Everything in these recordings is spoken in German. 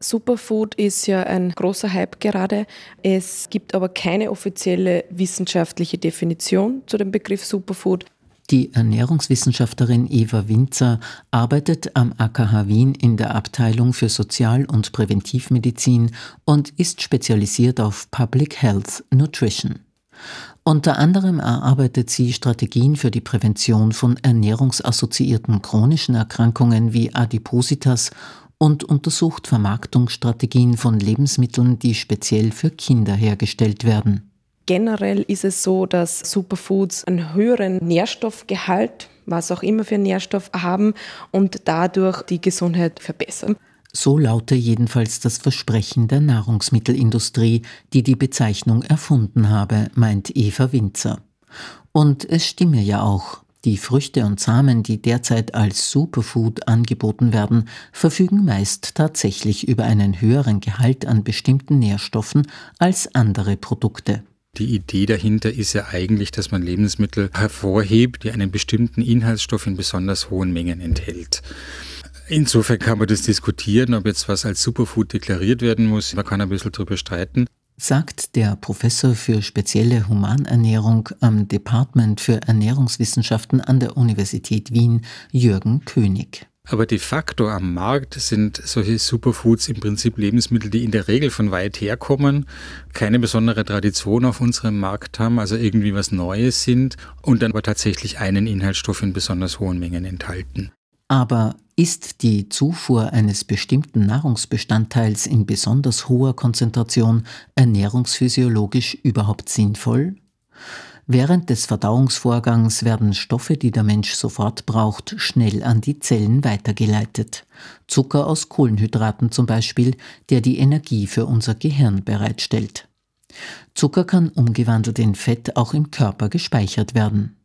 Superfood ist ja ein großer Hype gerade. Es gibt aber keine offizielle wissenschaftliche Definition zu dem Begriff Superfood. Die Ernährungswissenschaftlerin Eva Winzer arbeitet am AKH Wien in der Abteilung für Sozial- und Präventivmedizin und ist spezialisiert auf Public Health Nutrition. Unter anderem erarbeitet sie Strategien für die Prävention von ernährungsassoziierten chronischen Erkrankungen wie Adipositas und untersucht Vermarktungsstrategien von Lebensmitteln, die speziell für Kinder hergestellt werden. Generell ist es so, dass Superfoods einen höheren Nährstoffgehalt, was auch immer für Nährstoff haben und dadurch die Gesundheit verbessern. So laute jedenfalls das Versprechen der Nahrungsmittelindustrie, die die Bezeichnung erfunden habe, meint Eva Winzer. Und es stimme ja auch. Die Früchte und Samen, die derzeit als Superfood angeboten werden, verfügen meist tatsächlich über einen höheren Gehalt an bestimmten Nährstoffen als andere Produkte. Die Idee dahinter ist ja eigentlich, dass man Lebensmittel hervorhebt, die einen bestimmten Inhaltsstoff in besonders hohen Mengen enthält. Insofern kann man das diskutieren, ob jetzt was als Superfood deklariert werden muss. Man kann ein bisschen darüber streiten. Sagt der Professor für spezielle Humanernährung am Department für Ernährungswissenschaften an der Universität Wien, Jürgen König. Aber de facto am Markt sind solche Superfoods im Prinzip Lebensmittel, die in der Regel von weit herkommen, keine besondere Tradition auf unserem Markt haben, also irgendwie was Neues sind und dann aber tatsächlich einen Inhaltsstoff in besonders hohen Mengen enthalten. Aber ist die Zufuhr eines bestimmten Nahrungsbestandteils in besonders hoher Konzentration ernährungsphysiologisch überhaupt sinnvoll? Während des Verdauungsvorgangs werden Stoffe, die der Mensch sofort braucht, schnell an die Zellen weitergeleitet. Zucker aus Kohlenhydraten zum Beispiel, der die Energie für unser Gehirn bereitstellt. Zucker kann umgewandelt in Fett auch im Körper gespeichert werden.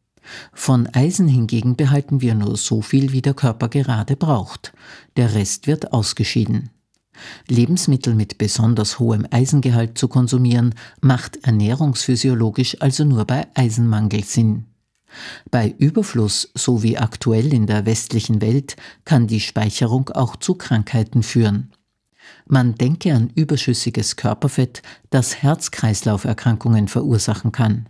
Von Eisen hingegen behalten wir nur so viel, wie der Körper gerade braucht. Der Rest wird ausgeschieden. Lebensmittel mit besonders hohem Eisengehalt zu konsumieren, macht ernährungsphysiologisch also nur bei Eisenmangel Sinn. Bei Überfluss, so wie aktuell in der westlichen Welt, kann die Speicherung auch zu Krankheiten führen. Man denke an überschüssiges Körperfett, das Herz-Kreislauf-Erkrankungen verursachen kann.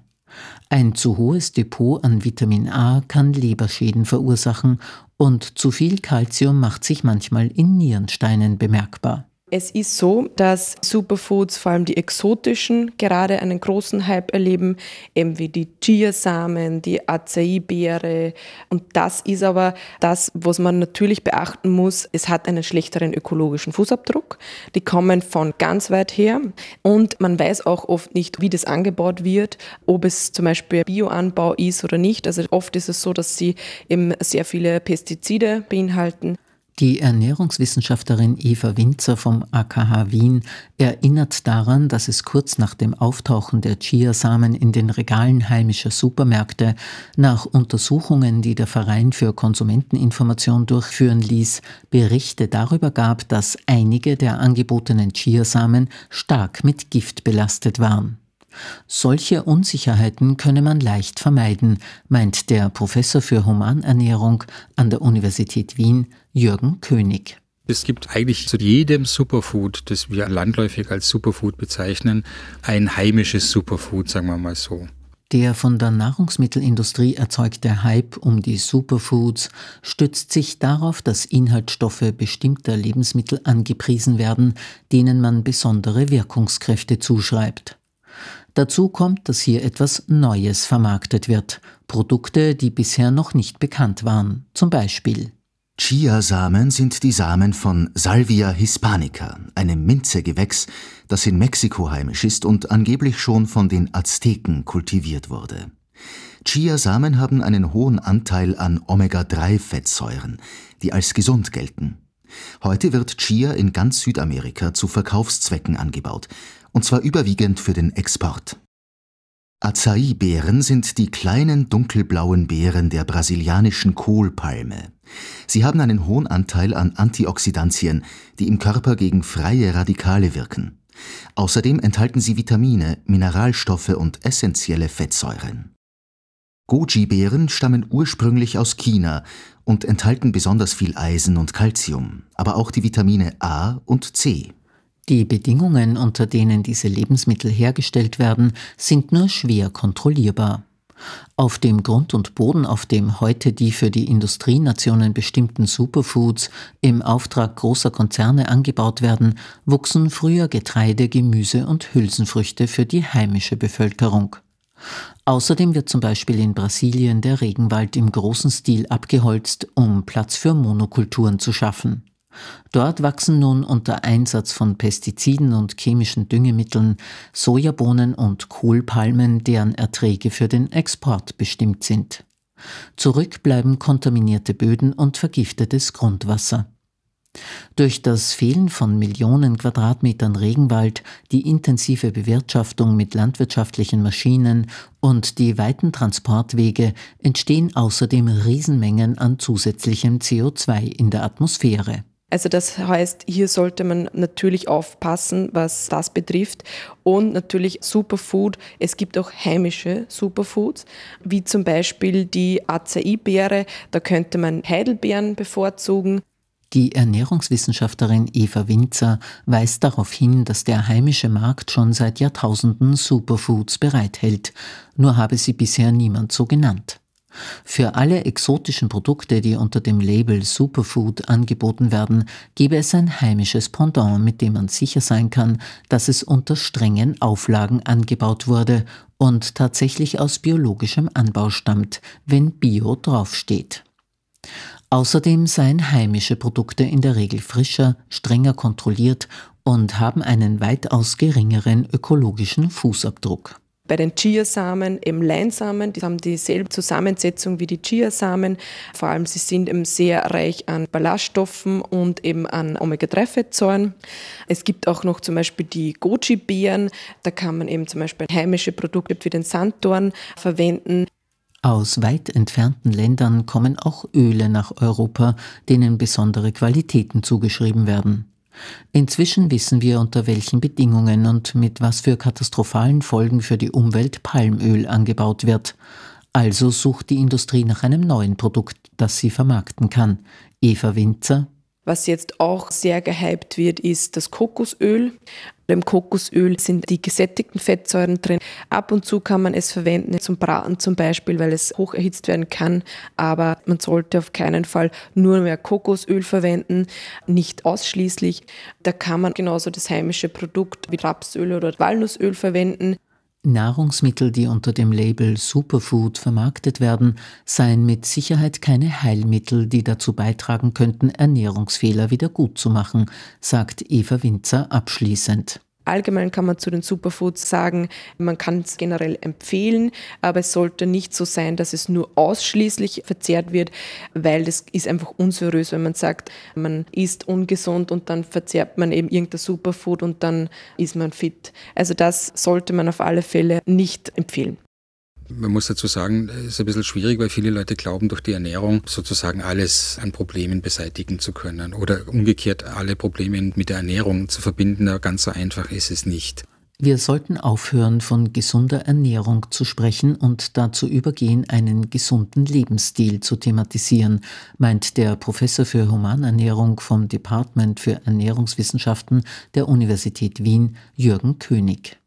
Ein zu hohes Depot an Vitamin A kann Leberschäden verursachen und zu viel Kalzium macht sich manchmal in Nierensteinen bemerkbar. Es ist so, dass Superfoods, vor allem die exotischen, gerade einen großen Hype erleben, eben wie die Chiasamen, die Acai-Beere. Und das ist aber das, was man natürlich beachten muss. Es hat einen schlechteren ökologischen Fußabdruck. Die kommen von ganz weit her. Und man weiß auch oft nicht, wie das angebaut wird, ob es zum Beispiel Bioanbau ist oder nicht. Also oft ist es so, dass sie eben sehr viele Pestizide beinhalten. Die Ernährungswissenschaftlerin Eva Winzer vom AKH Wien erinnert daran, dass es kurz nach dem Auftauchen der Chiasamen in den Regalen heimischer Supermärkte nach Untersuchungen, die der Verein für Konsumenteninformation durchführen ließ, Berichte darüber gab, dass einige der angebotenen Chiasamen stark mit Gift belastet waren. Solche Unsicherheiten könne man leicht vermeiden, meint der Professor für Humanernährung an der Universität Wien, Jürgen König. Es gibt eigentlich zu jedem Superfood, das wir landläufig als Superfood bezeichnen, ein heimisches Superfood, sagen wir mal so. Der von der Nahrungsmittelindustrie erzeugte Hype um die Superfoods stützt sich darauf, dass Inhaltsstoffe bestimmter Lebensmittel angepriesen werden, denen man besondere Wirkungskräfte zuschreibt. Dazu kommt, dass hier etwas Neues vermarktet wird, Produkte, die bisher noch nicht bekannt waren, zum Beispiel Chiasamen sind die Samen von Salvia hispanica, einem Minzegewächs, das in Mexiko heimisch ist und angeblich schon von den Azteken kultiviert wurde. Chiasamen haben einen hohen Anteil an Omega-3-Fettsäuren, die als gesund gelten. Heute wird Chia in ganz Südamerika zu Verkaufszwecken angebaut und zwar überwiegend für den Export. Acai-Beeren sind die kleinen dunkelblauen Beeren der brasilianischen Kohlpalme. Sie haben einen hohen Anteil an Antioxidantien, die im Körper gegen freie Radikale wirken. Außerdem enthalten sie Vitamine, Mineralstoffe und essentielle Fettsäuren Goji-Beeren stammen ursprünglich aus China und enthalten besonders viel Eisen und Calcium, aber auch die Vitamine A und C. Die Bedingungen, unter denen diese Lebensmittel hergestellt werden, sind nur schwer kontrollierbar. Auf dem Grund und Boden, auf dem heute die für die Industrienationen bestimmten Superfoods im Auftrag großer Konzerne angebaut werden, wuchsen früher Getreide, Gemüse und Hülsenfrüchte für die heimische Bevölkerung. Außerdem wird zum Beispiel in Brasilien der Regenwald im großen Stil abgeholzt, um Platz für Monokulturen zu schaffen. Dort wachsen nun unter Einsatz von Pestiziden und chemischen Düngemitteln Sojabohnen und Kohlpalmen, deren Erträge für den Export bestimmt sind. Zurück bleiben kontaminierte Böden und vergiftetes Grundwasser. Durch das Fehlen von Millionen Quadratmetern Regenwald, die intensive Bewirtschaftung mit landwirtschaftlichen Maschinen und die weiten Transportwege entstehen außerdem Riesenmengen an zusätzlichem CO2 in der Atmosphäre. Also das heißt, hier sollte man natürlich aufpassen, was das betrifft. Und natürlich Superfood. Es gibt auch heimische Superfoods, wie zum Beispiel die Acai-Beere. Da könnte man Heidelbeeren bevorzugen. Die Ernährungswissenschaftlerin Eva Winzer weist darauf hin, dass der heimische Markt schon seit Jahrtausenden Superfoods bereithält, nur habe sie bisher niemand so genannt. Für alle exotischen Produkte, die unter dem Label Superfood angeboten werden, gebe es ein heimisches Pendant, mit dem man sicher sein kann, dass es unter strengen Auflagen angebaut wurde und tatsächlich aus biologischem Anbau stammt, wenn Bio draufsteht. Außerdem seien heimische Produkte in der Regel frischer, strenger kontrolliert und haben einen weitaus geringeren ökologischen Fußabdruck. Bei den Chiasamen, eben Leinsamen, die haben dieselbe Zusammensetzung wie die Chiasamen. Vor allem sie sind eben sehr reich an Ballaststoffen und eben an Omega-3-Fettsäuren. Es gibt auch noch zum Beispiel die Goji-Beeren. Da kann man eben zum Beispiel heimische Produkte wie den Sanddorn verwenden. Aus weit entfernten Ländern kommen auch Öle nach Europa, denen besondere Qualitäten zugeschrieben werden. Inzwischen wissen wir, unter welchen Bedingungen und mit was für katastrophalen Folgen für die Umwelt Palmöl angebaut wird. Also sucht die Industrie nach einem neuen Produkt, das sie vermarkten kann. Eva Winzer, was jetzt auch sehr gehypt wird, ist das Kokosöl. Im Kokosöl sind die gesättigten Fettsäuren drin. Ab und zu kann man es verwenden zum Braten zum Beispiel, weil es hoch erhitzt werden kann. Aber man sollte auf keinen Fall nur mehr Kokosöl verwenden, nicht ausschließlich. Da kann man genauso das heimische Produkt wie Rapsöl oder Walnussöl verwenden. Nahrungsmittel, die unter dem Label Superfood vermarktet werden, seien mit Sicherheit keine Heilmittel, die dazu beitragen könnten, Ernährungsfehler wieder gut zu machen, sagt Eva Winzer abschließend. Allgemein kann man zu den Superfoods sagen, man kann es generell empfehlen, aber es sollte nicht so sein, dass es nur ausschließlich verzehrt wird, weil das ist einfach unseriös, wenn man sagt, man isst ungesund und dann verzehrt man eben irgendein Superfood und dann ist man fit. Also das sollte man auf alle Fälle nicht empfehlen. Man muss dazu sagen, es ist ein bisschen schwierig, weil viele Leute glauben, durch die Ernährung sozusagen alles an Problemen beseitigen zu können oder umgekehrt alle Probleme mit der Ernährung zu verbinden. Aber ganz so einfach ist es nicht. Wir sollten aufhören, von gesunder Ernährung zu sprechen und dazu übergehen, einen gesunden Lebensstil zu thematisieren, meint der Professor für Humanernährung vom Department für Ernährungswissenschaften der Universität Wien, Jürgen König.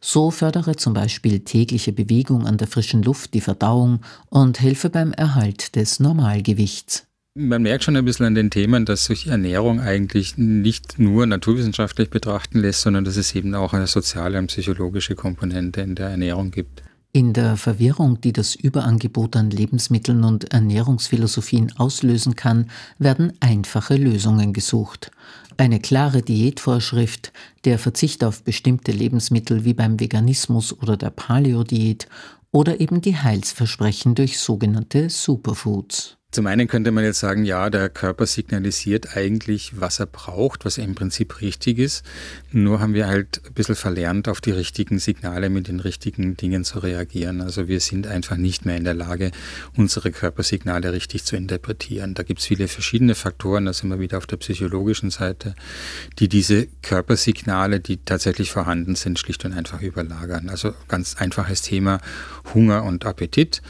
So fördere zum Beispiel tägliche Bewegung an der frischen Luft die Verdauung und helfe beim Erhalt des Normalgewichts. Man merkt schon ein bisschen an den Themen, dass sich Ernährung eigentlich nicht nur naturwissenschaftlich betrachten lässt, sondern dass es eben auch eine soziale und psychologische Komponente in der Ernährung gibt. In der Verwirrung, die das Überangebot an Lebensmitteln und Ernährungsphilosophien auslösen kann, werden einfache Lösungen gesucht. Eine klare Diätvorschrift, der Verzicht auf bestimmte Lebensmittel wie beim Veganismus oder der Paleo-Diät oder eben die Heilsversprechen durch sogenannte Superfoods. Zum einen könnte man jetzt sagen, ja, der Körper signalisiert eigentlich, was er braucht, was im Prinzip richtig ist. Nur haben wir halt ein bisschen verlernt, auf die richtigen Signale mit den richtigen Dingen zu reagieren. Also wir sind einfach nicht mehr in der Lage, unsere Körpersignale richtig zu interpretieren. Da gibt es viele verschiedene Faktoren, da sind wir wieder auf der psychologischen Seite, die diese Körpersignale, die tatsächlich vorhanden sind, schlicht und einfach überlagern. Also ganz einfaches Thema Hunger und Appetit.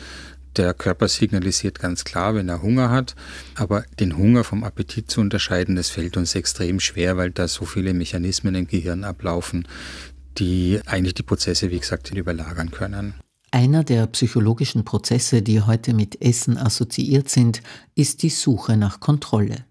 Der Körper signalisiert ganz klar, wenn er Hunger hat, aber den Hunger vom Appetit zu unterscheiden, das fällt uns extrem schwer, weil da so viele Mechanismen im Gehirn ablaufen, die eigentlich die Prozesse, wie gesagt, überlagern können. Einer der psychologischen Prozesse, die heute mit Essen assoziiert sind, ist die Suche nach Kontrolle.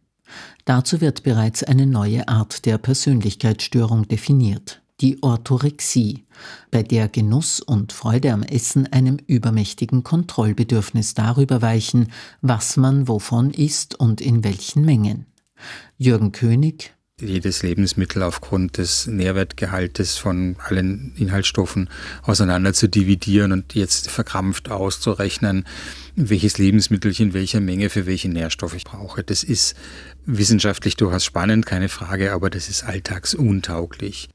Dazu wird bereits eine neue Art der Persönlichkeitsstörung definiert die Orthorexie, bei der Genuss und Freude am Essen einem übermächtigen Kontrollbedürfnis darüber weichen, was man wovon isst und in welchen Mengen. Jürgen König jedes Lebensmittel aufgrund des Nährwertgehaltes von allen Inhaltsstoffen auseinander zu dividieren und jetzt verkrampft auszurechnen, welches Lebensmittel in welcher Menge für welche Nährstoffe ich brauche. Das ist wissenschaftlich durchaus spannend, keine Frage, aber das ist alltagsuntauglich.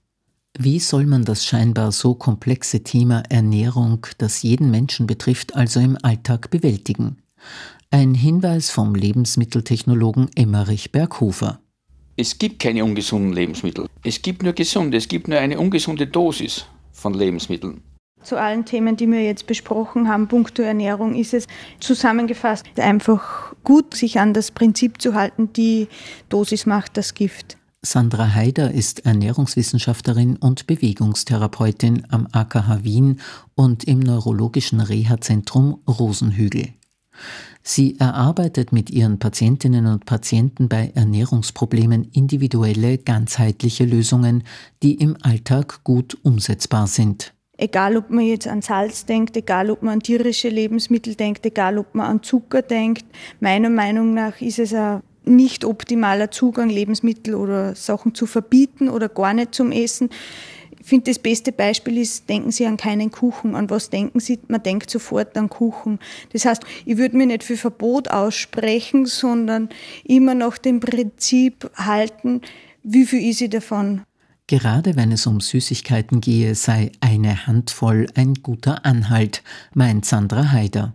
Wie soll man das scheinbar so komplexe Thema Ernährung, das jeden Menschen betrifft, also im Alltag bewältigen? Ein Hinweis vom Lebensmitteltechnologen Emmerich Berghofer. Es gibt keine ungesunden Lebensmittel. Es gibt nur gesunde. Es gibt nur eine ungesunde Dosis von Lebensmitteln. Zu allen Themen, die wir jetzt besprochen haben, punkto Ernährung, ist es zusammengefasst einfach gut, sich an das Prinzip zu halten, die Dosis macht das Gift. Sandra Haider ist Ernährungswissenschaftlerin und Bewegungstherapeutin am AKH Wien und im neurologischen Reha-Zentrum Rosenhügel. Sie erarbeitet mit ihren Patientinnen und Patienten bei Ernährungsproblemen individuelle, ganzheitliche Lösungen, die im Alltag gut umsetzbar sind. Egal, ob man jetzt an Salz denkt, egal, ob man an tierische Lebensmittel denkt, egal, ob man an Zucker denkt, meiner Meinung nach ist es ein nicht optimaler Zugang, Lebensmittel oder Sachen zu verbieten oder gar nicht zum Essen. Ich finde, das beste Beispiel ist, denken Sie an keinen Kuchen. An was denken Sie? Man denkt sofort an Kuchen. Das heißt, ich würde mir nicht für Verbot aussprechen, sondern immer nach dem Prinzip halten, wie viel ist ich davon? Gerade wenn es um Süßigkeiten gehe, sei eine Handvoll ein guter Anhalt, meint Sandra Haider.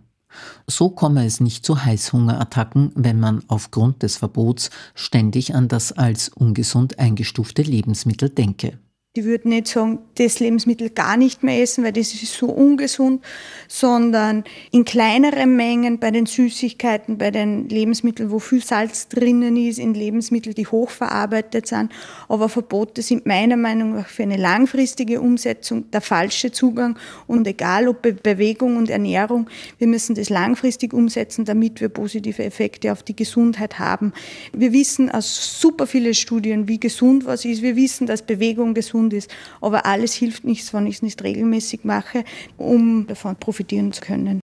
So komme es nicht zu Heißhungerattacken, wenn man aufgrund des Verbots ständig an das als ungesund eingestufte Lebensmittel denke. Ich würde nicht sagen, das Lebensmittel gar nicht mehr essen, weil das ist so ungesund, sondern in kleineren Mengen bei den Süßigkeiten, bei den Lebensmitteln, wo viel Salz drinnen ist, in Lebensmitteln, die hochverarbeitet sind. Aber Verbote sind meiner Meinung nach für eine langfristige Umsetzung der falsche Zugang. Und egal ob Bewegung und Ernährung, wir müssen das langfristig umsetzen, damit wir positive Effekte auf die Gesundheit haben. Wir wissen aus super vielen Studien, wie gesund was ist. Wir wissen, dass Bewegung gesund gesund ist. Aber alles hilft nichts, wenn ich es nicht regelmäßig mache, um davon profitieren zu können.